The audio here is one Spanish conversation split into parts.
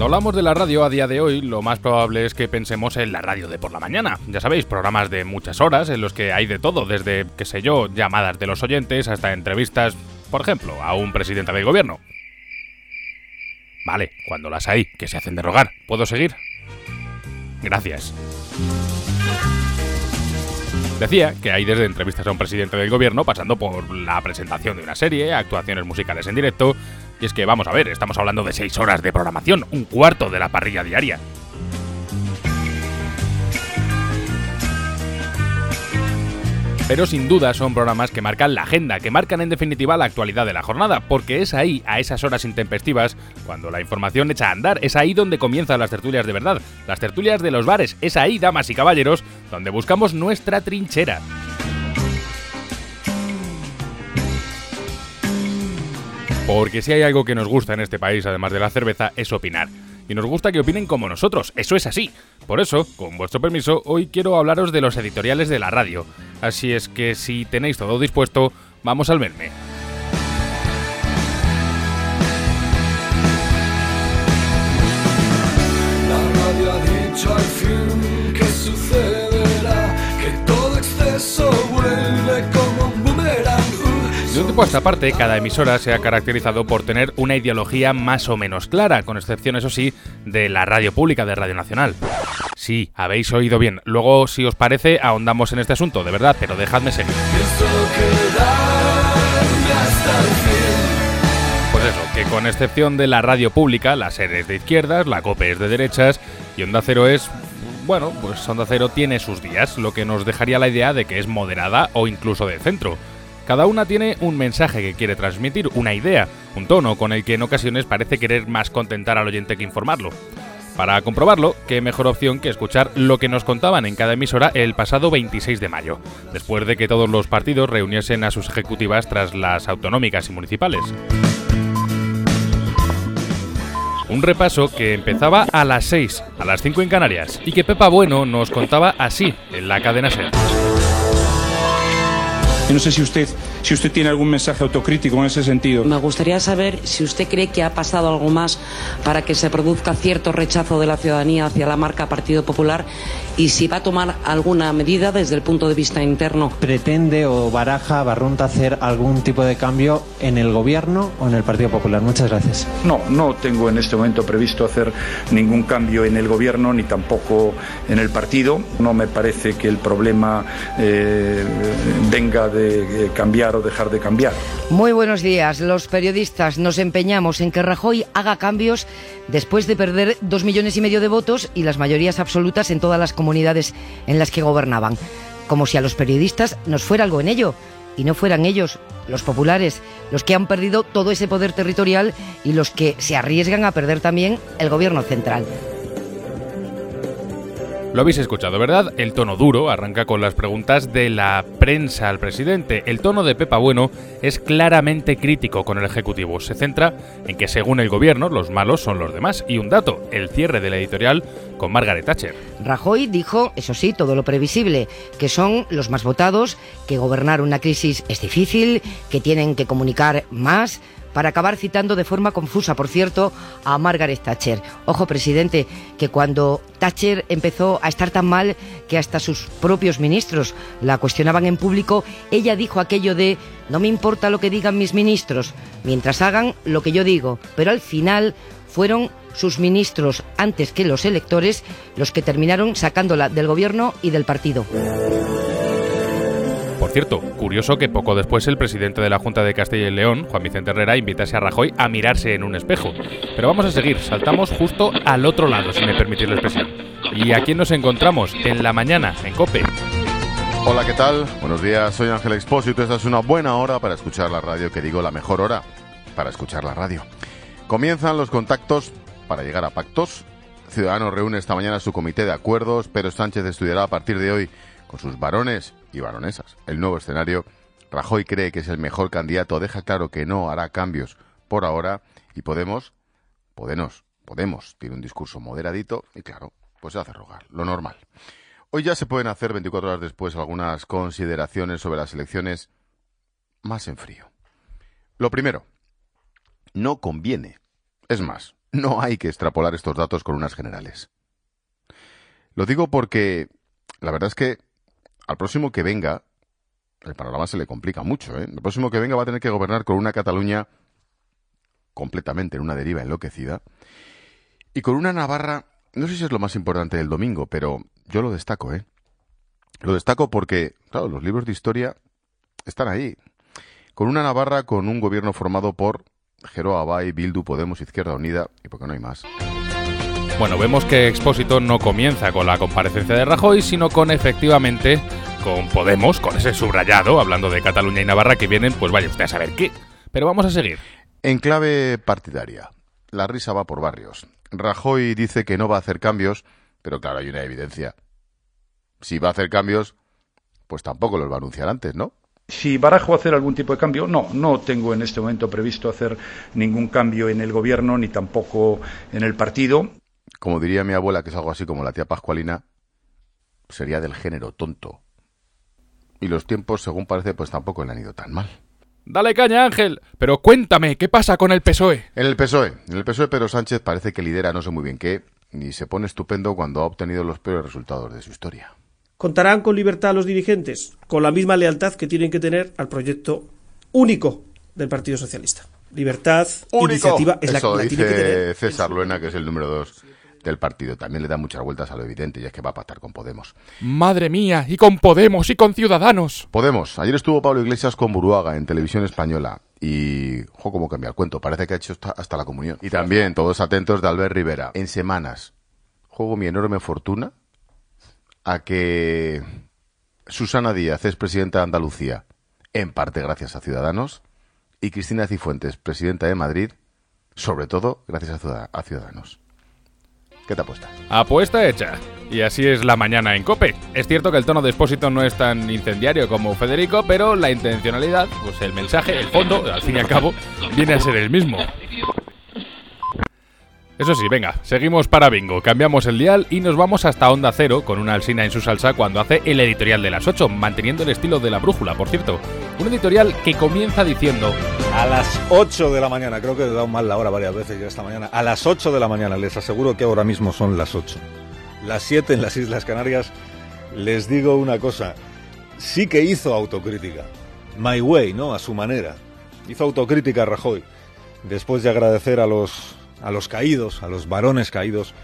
Cuando hablamos de la radio a día de hoy, lo más probable es que pensemos en la radio de por la mañana. Ya sabéis, programas de muchas horas en los que hay de todo, desde, qué sé yo, llamadas de los oyentes hasta entrevistas, por ejemplo, a un presidente del gobierno. Vale, cuando las hay, que se hacen de rogar. ¿Puedo seguir? Gracias. Decía que hay desde entrevistas a un presidente del gobierno, pasando por la presentación de una serie, actuaciones musicales en directo, y es que vamos a ver, estamos hablando de seis horas de programación, un cuarto de la parrilla diaria. Pero sin duda son programas que marcan la agenda, que marcan en definitiva la actualidad de la jornada, porque es ahí, a esas horas intempestivas, cuando la información echa a andar, es ahí donde comienzan las tertulias de verdad, las tertulias de los bares, es ahí, damas y caballeros, donde buscamos nuestra trinchera. Porque si hay algo que nos gusta en este país, además de la cerveza, es opinar y nos gusta que opinen como nosotros, eso es así. Por eso, con vuestro permiso, hoy quiero hablaros de los editoriales de la radio. Así es que si tenéis todo dispuesto, vamos al verme. Tiempo a esta parte, cada emisora se ha caracterizado por tener una ideología más o menos clara, con excepción, eso sí, de la radio pública de Radio Nacional. Sí, habéis oído bien. Luego, si os parece, ahondamos en este asunto, de verdad, pero dejadme seguir. Pues eso, que con excepción de la radio pública, la SER es de izquierdas, la COPE es de derechas y Onda Cero es... Bueno, pues Onda Cero tiene sus días, lo que nos dejaría la idea de que es moderada o incluso de centro. Cada una tiene un mensaje que quiere transmitir, una idea, un tono con el que en ocasiones parece querer más contentar al oyente que informarlo. Para comprobarlo, qué mejor opción que escuchar lo que nos contaban en cada emisora el pasado 26 de mayo, después de que todos los partidos reuniesen a sus ejecutivas tras las autonómicas y municipales. Un repaso que empezaba a las 6, a las 5 en Canarias, y que Pepa Bueno nos contaba así en la cadena SER. Yo no sé si usted, si usted tiene algún mensaje autocrítico en ese sentido. Me gustaría saber si usted cree que ha pasado algo más para que se produzca cierto rechazo de la ciudadanía hacia la marca Partido Popular y si va a tomar alguna medida desde el punto de vista interno. pretende o baraja Barrunta hacer algún tipo de cambio en el gobierno o en el Partido Popular. Muchas gracias. No, no tengo en este momento previsto hacer ningún cambio en el gobierno ni tampoco en el partido. No me parece que el problema eh, venga de cambiar o dejar de cambiar. Muy buenos días. Los periodistas nos empeñamos en que Rajoy haga cambios después de perder dos millones y medio de votos y las mayorías absolutas en todas las comunidades en las que gobernaban. Como si a los periodistas nos fuera algo en ello y no fueran ellos, los populares, los que han perdido todo ese poder territorial y los que se arriesgan a perder también el gobierno central. Lo habéis escuchado, ¿verdad? El tono duro arranca con las preguntas de la prensa al presidente. El tono de Pepa Bueno es claramente crítico con el Ejecutivo. Se centra en que según el gobierno los malos son los demás. Y un dato, el cierre de la editorial con Margaret Thatcher. Rajoy dijo, eso sí, todo lo previsible, que son los más votados, que gobernar una crisis es difícil, que tienen que comunicar más, para acabar citando de forma confusa, por cierto, a Margaret Thatcher. Ojo, presidente, que cuando Thatcher empezó a estar tan mal que hasta sus propios ministros la cuestionaban en público, ella dijo aquello de no me importa lo que digan mis ministros, mientras hagan lo que yo digo, pero al final fueron sus ministros antes que los electores los que terminaron sacándola del gobierno y del partido. Cierto, curioso que poco después el presidente de la Junta de Castilla y León, Juan Vicente Herrera, invitase a Rajoy a mirarse en un espejo. Pero vamos a seguir, saltamos justo al otro lado, si me permitís la expresión. ¿Y a quién nos encontramos? En la mañana, en COPE. Hola, ¿qué tal? Buenos días, soy Ángel Expósito. Esta es una buena hora para escuchar la radio, que digo la mejor hora para escuchar la radio. Comienzan los contactos para llegar a pactos. Ciudadanos reúne esta mañana su comité de acuerdos. Pedro Sánchez estudiará a partir de hoy con sus varones y baronesas el nuevo escenario. Rajoy cree que es el mejor candidato. Deja claro que no hará cambios por ahora. Y Podemos, Podemos, Podemos, tiene un discurso moderadito y claro, pues se hace rogar, lo normal. Hoy ya se pueden hacer 24 horas después algunas consideraciones sobre las elecciones más en frío. Lo primero, no conviene Es más, no hay que extrapolar estos datos con unas generales. Lo digo porque la verdad es que al próximo que venga, el panorama se le complica mucho. ¿eh? El próximo que venga va a tener que gobernar con una Cataluña completamente en una deriva enloquecida y con una Navarra, no sé si es lo más importante del domingo, pero yo lo destaco, ¿eh? Lo destaco porque, claro, los libros de historia están ahí. Con una Navarra con un gobierno formado por Geroa Abay, Bildu, Podemos, Izquierda Unida y porque no hay más. Bueno, vemos que Expósito no comienza con la comparecencia de Rajoy, sino con efectivamente con Podemos, con ese subrayado, hablando de Cataluña y Navarra, que vienen, pues vaya usted a saber qué. Pero vamos a seguir. En clave partidaria, la risa va por barrios. Rajoy dice que no va a hacer cambios, pero claro, hay una evidencia. Si va a hacer cambios, pues tampoco los va a anunciar antes, ¿no? Si barajo hacer algún tipo de cambio, no, no tengo en este momento previsto hacer ningún cambio en el gobierno ni tampoco en el partido. Como diría mi abuela, que es algo así como la tía Pascualina, sería del género tonto. Y los tiempos, según parece, pues tampoco le han ido tan mal. Dale caña, Ángel. Pero cuéntame, ¿qué pasa con el PSOE? En el PSOE, en el PSOE Pedro Sánchez parece que lidera no sé muy bien qué, ni se pone estupendo cuando ha obtenido los peores resultados de su historia. ¿Contarán con libertad los dirigentes? Con la misma lealtad que tienen que tener al proyecto único del Partido Socialista. Libertad, iniciativa, es Eso la que la dice tiene que tener. César Luena, que es el número dos del partido. También le da muchas vueltas a lo evidente y es que va a pactar con Podemos. Madre mía, y con Podemos y con Ciudadanos. Podemos. Ayer estuvo Pablo Iglesias con Buruaga en televisión española. Y, ojo, cómo cambia el cuento. Parece que ha hecho hasta, la comunión. Y también, todos atentos de Albert Rivera. En semanas, juego mi enorme fortuna a que Susana Díaz es presidenta de Andalucía, en parte gracias a Ciudadanos, y Cristina Cifuentes, presidenta de Madrid, sobre todo gracias a Ciudadanos. ¿Qué te apuestas? Apuesta hecha. Y así es la mañana en Cope. Es cierto que el tono de Expósito no es tan incendiario como Federico, pero la intencionalidad, pues el mensaje, el fondo, al fin y al cabo, viene a ser el mismo. Eso sí, venga, seguimos para Bingo, cambiamos el dial y nos vamos hasta Onda Cero con una alsina en su salsa cuando hace el editorial de las 8, manteniendo el estilo de la brújula, por cierto. Un editorial que comienza diciendo, A las 8 de la mañana, creo que he dado mal la hora varias veces ya esta mañana. A las 8 de la mañana, les aseguro que ahora mismo son las 8. Las 7 en las Islas Canarias, les digo una cosa. Sí que hizo autocrítica. My way, ¿no? A su manera. Hizo autocrítica Rajoy. Después de agradecer a los, a los caídos, a los varones caídos,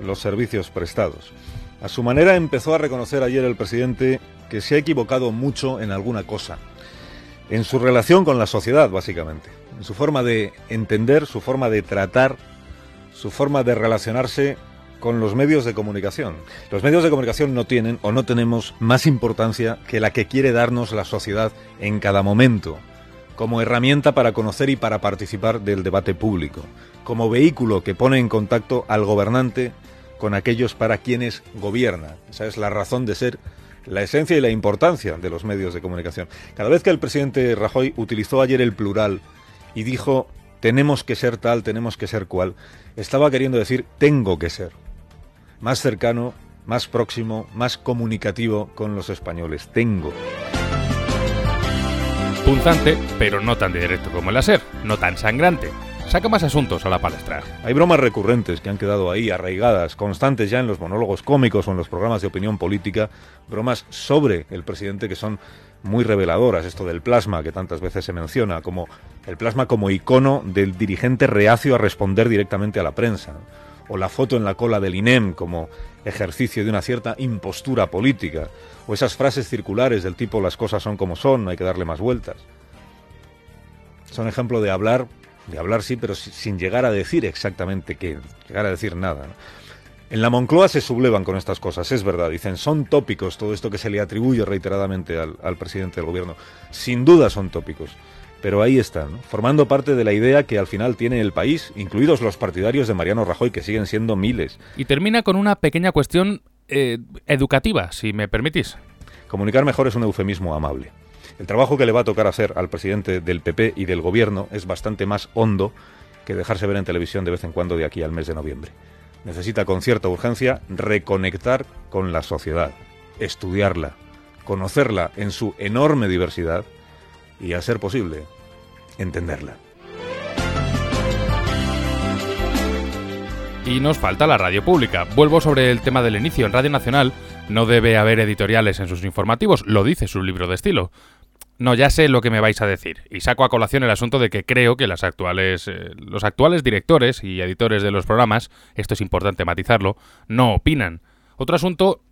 los servicios prestados. A su manera empezó a reconocer ayer el presidente que se ha equivocado mucho en alguna cosa en su relación con la sociedad, básicamente, en su forma de entender, su forma de tratar, su forma de relacionarse con los medios de comunicación. Los medios de comunicación no tienen o no tenemos más importancia que la que quiere darnos la sociedad en cada momento, como herramienta para conocer y para participar del debate público, como vehículo que pone en contacto al gobernante con aquellos para quienes gobierna. Esa es la razón de ser la esencia y la importancia de los medios de comunicación. Cada vez que el presidente Rajoy utilizó ayer el plural y dijo tenemos que ser tal, tenemos que ser cual, estaba queriendo decir tengo que ser. Más cercano, más próximo, más comunicativo con los españoles. Tengo. punzante, pero no tan directo como el láser, no tan sangrante. Saca más asuntos a la palestra. Hay bromas recurrentes que han quedado ahí, arraigadas, constantes ya en los monólogos cómicos o en los programas de opinión política, bromas sobre el presidente que son muy reveladoras, esto del plasma que tantas veces se menciona, como el plasma como icono del dirigente reacio a responder directamente a la prensa, o la foto en la cola del INEM como ejercicio de una cierta impostura política, o esas frases circulares del tipo las cosas son como son, hay que darle más vueltas. Son ejemplo de hablar de hablar sí, pero si- sin llegar a decir exactamente qué, llegar a decir nada. ¿no? En la Moncloa se sublevan con estas cosas, es verdad, dicen, son tópicos todo esto que se le atribuye reiteradamente al, al presidente del gobierno. Sin duda son tópicos, pero ahí están, ¿no? formando parte de la idea que al final tiene el país, incluidos los partidarios de Mariano Rajoy, que siguen siendo miles. Y termina con una pequeña cuestión eh, educativa, si me permitís. Comunicar mejor es un eufemismo amable. El trabajo que le va a tocar hacer al presidente del PP y del gobierno es bastante más hondo que dejarse ver en televisión de vez en cuando de aquí al mes de noviembre. Necesita con cierta urgencia reconectar con la sociedad, estudiarla, conocerla en su enorme diversidad y, a ser posible, entenderla. Y nos falta la radio pública. Vuelvo sobre el tema del inicio. En Radio Nacional no debe haber editoriales en sus informativos, lo dice su libro de estilo. No, ya sé lo que me vais a decir. Y saco a colación el asunto de que creo que las actuales, eh, los actuales directores y editores de los programas, esto es importante matizarlo, no opinan. Otro asunto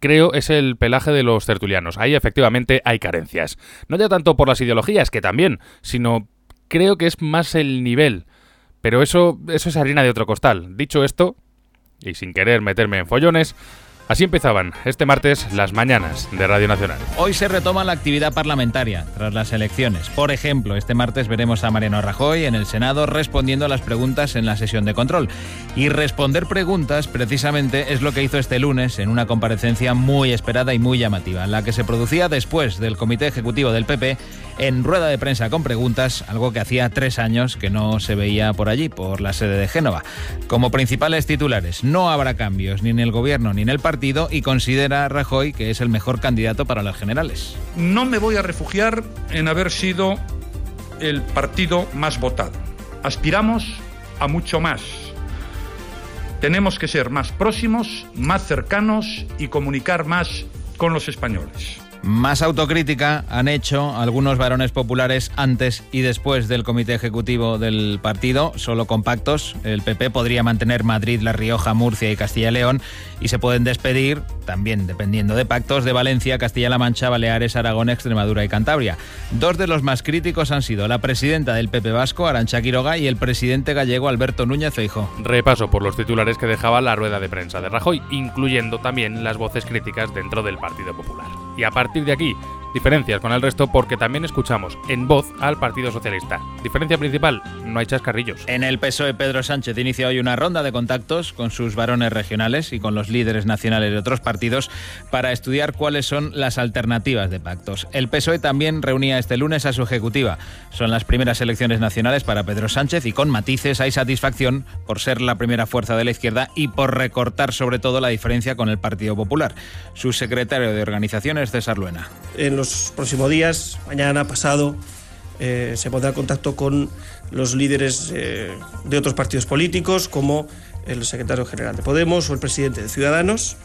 creo es el pelaje de los tertulianos. Ahí efectivamente hay carencias. No ya tanto por las ideologías, que también, sino creo que es más el nivel. Pero eso, eso es harina de otro costal. Dicho esto, y sin querer meterme en follones, Así empezaban este martes las mañanas de Radio Nacional. Hoy se retoma la actividad parlamentaria tras las elecciones. Por ejemplo, este martes veremos a Mariano Rajoy en el Senado respondiendo a las preguntas en la sesión de control. Y responder preguntas precisamente es lo que hizo este lunes en una comparecencia muy esperada y muy llamativa, la que se producía después del Comité Ejecutivo del PP en rueda de prensa con preguntas, algo que hacía tres años que no se veía por allí, por la sede de Génova. Como principales titulares, no habrá cambios ni en el gobierno ni en el partido y considera Rajoy que es el mejor candidato para las generales. No me voy a refugiar en haber sido el partido más votado. Aspiramos a mucho más. Tenemos que ser más próximos, más cercanos y comunicar más con los españoles. Más autocrítica han hecho algunos varones populares antes y después del comité ejecutivo del partido, solo con pactos. El PP podría mantener Madrid, La Rioja, Murcia y Castilla y León y se pueden despedir, también dependiendo de pactos, de Valencia, Castilla-La Mancha, Baleares, Aragón, Extremadura y Cantabria. Dos de los más críticos han sido la presidenta del PP Vasco, Arancha Quiroga, y el presidente gallego, Alberto Núñez Feijo. Repaso por los titulares que dejaba la rueda de prensa de Rajoy, incluyendo también las voces críticas dentro del Partido Popular. Y a de aquí, diferencias con el resto porque también escuchamos en voz al Partido Socialista. Diferencia principal, no hay chascarrillos. En el PSOE, Pedro Sánchez inicia hoy una ronda de contactos con sus varones regionales y con los líderes nacionales de otros partidos para estudiar cuáles son las alternativas de pactos. El PSOE también reunía este lunes a su ejecutiva. Son las primeras elecciones nacionales para Pedro Sánchez y con matices hay satisfacción por ser la primera fuerza de la izquierda y por recortar sobre todo la diferencia con el Partido Popular. Su secretario de organización es César Luena. En los próximos días, mañana, pasado, eh, se pondrá en contacto con los líderes eh, de otros partidos políticos, como el secretario general de Podemos o el presidente de Ciudadanos.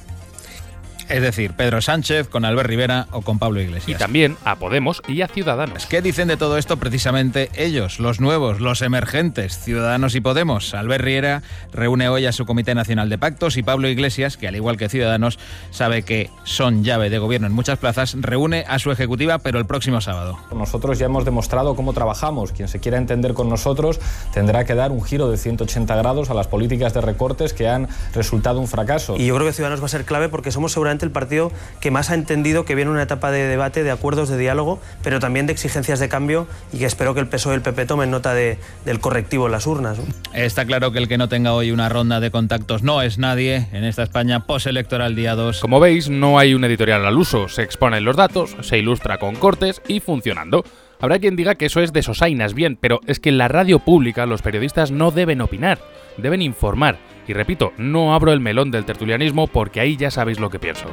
Es decir, Pedro Sánchez con Albert Rivera o con Pablo Y Iglesias. también a Podemos y a Ciudadanos. ¿Qué dicen de todo esto precisamente ellos, los nuevos, los emergentes, Ciudadanos y Podemos? Albert Riera reúne hoy a su Comité Nacional de Pactos y Pablo Iglesias, que al igual que Ciudadanos sabe que son llave de gobierno en muchas plazas, reúne a su ejecutiva, pero el próximo sábado. Nosotros ya hemos demostrado cómo trabajamos. Quien se quiera entender con nosotros tendrá que dar un giro de 180 grados a las políticas de recortes que han resultado un fracaso. Y yo creo que Ciudadanos va a ser clave porque somos seguramente el partido que más ha entendido que viene una etapa de debate, de acuerdos, de diálogo, pero también de exigencias de cambio y que espero que el PSOE y el PP tomen nota de- del correctivo en las urnas. ¿no? Está claro que el que no tenga hoy una ronda de contactos no es nadie en esta España postelectoral día 2. Como veis, no hay un editorial al uso, se exponen los datos, se ilustra con cortes y funcionando. Habrá quien diga que eso es de sosainas, bien, pero es que en la radio pública los periodistas no deben opinar, deben informar. Y repito, no abro el melón del tertulianismo porque ahí ya sabéis lo que pienso.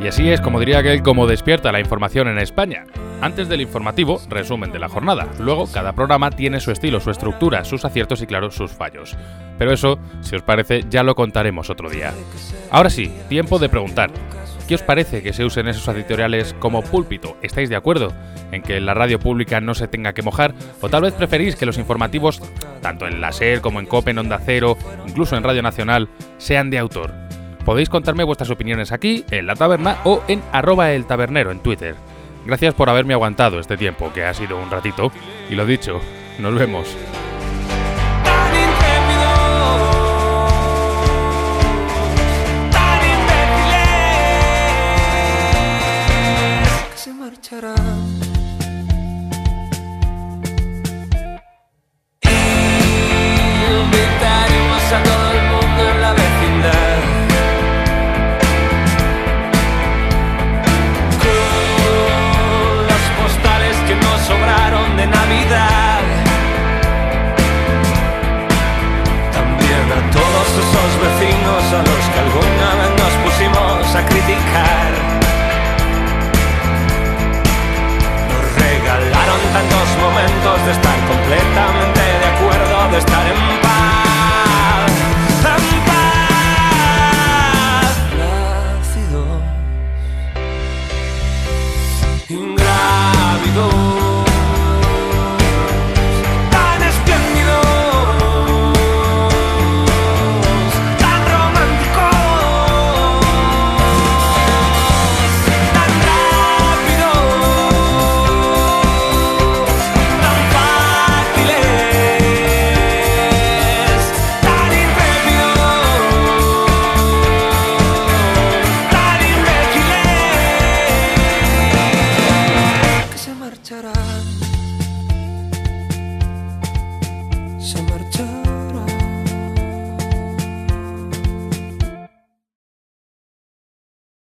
Y así es como diría aquel como despierta la información en España. Antes del informativo, resumen de la jornada. Luego, cada programa tiene su estilo, su estructura, sus aciertos y, claro, sus fallos. Pero eso, si os parece, ya lo contaremos otro día. Ahora sí, tiempo de preguntar. ¿Qué os parece que se usen esos editoriales como púlpito? ¿Estáis de acuerdo en que la radio pública no se tenga que mojar? ¿O tal vez preferís que los informativos, tanto en la SER como en COPE, en Onda Cero, incluso en Radio Nacional, sean de autor? Podéis contarme vuestras opiniones aquí, en la taberna o en arroba el en Twitter. Gracias por haberme aguantado este tiempo, que ha sido un ratito. Y lo dicho, nos vemos.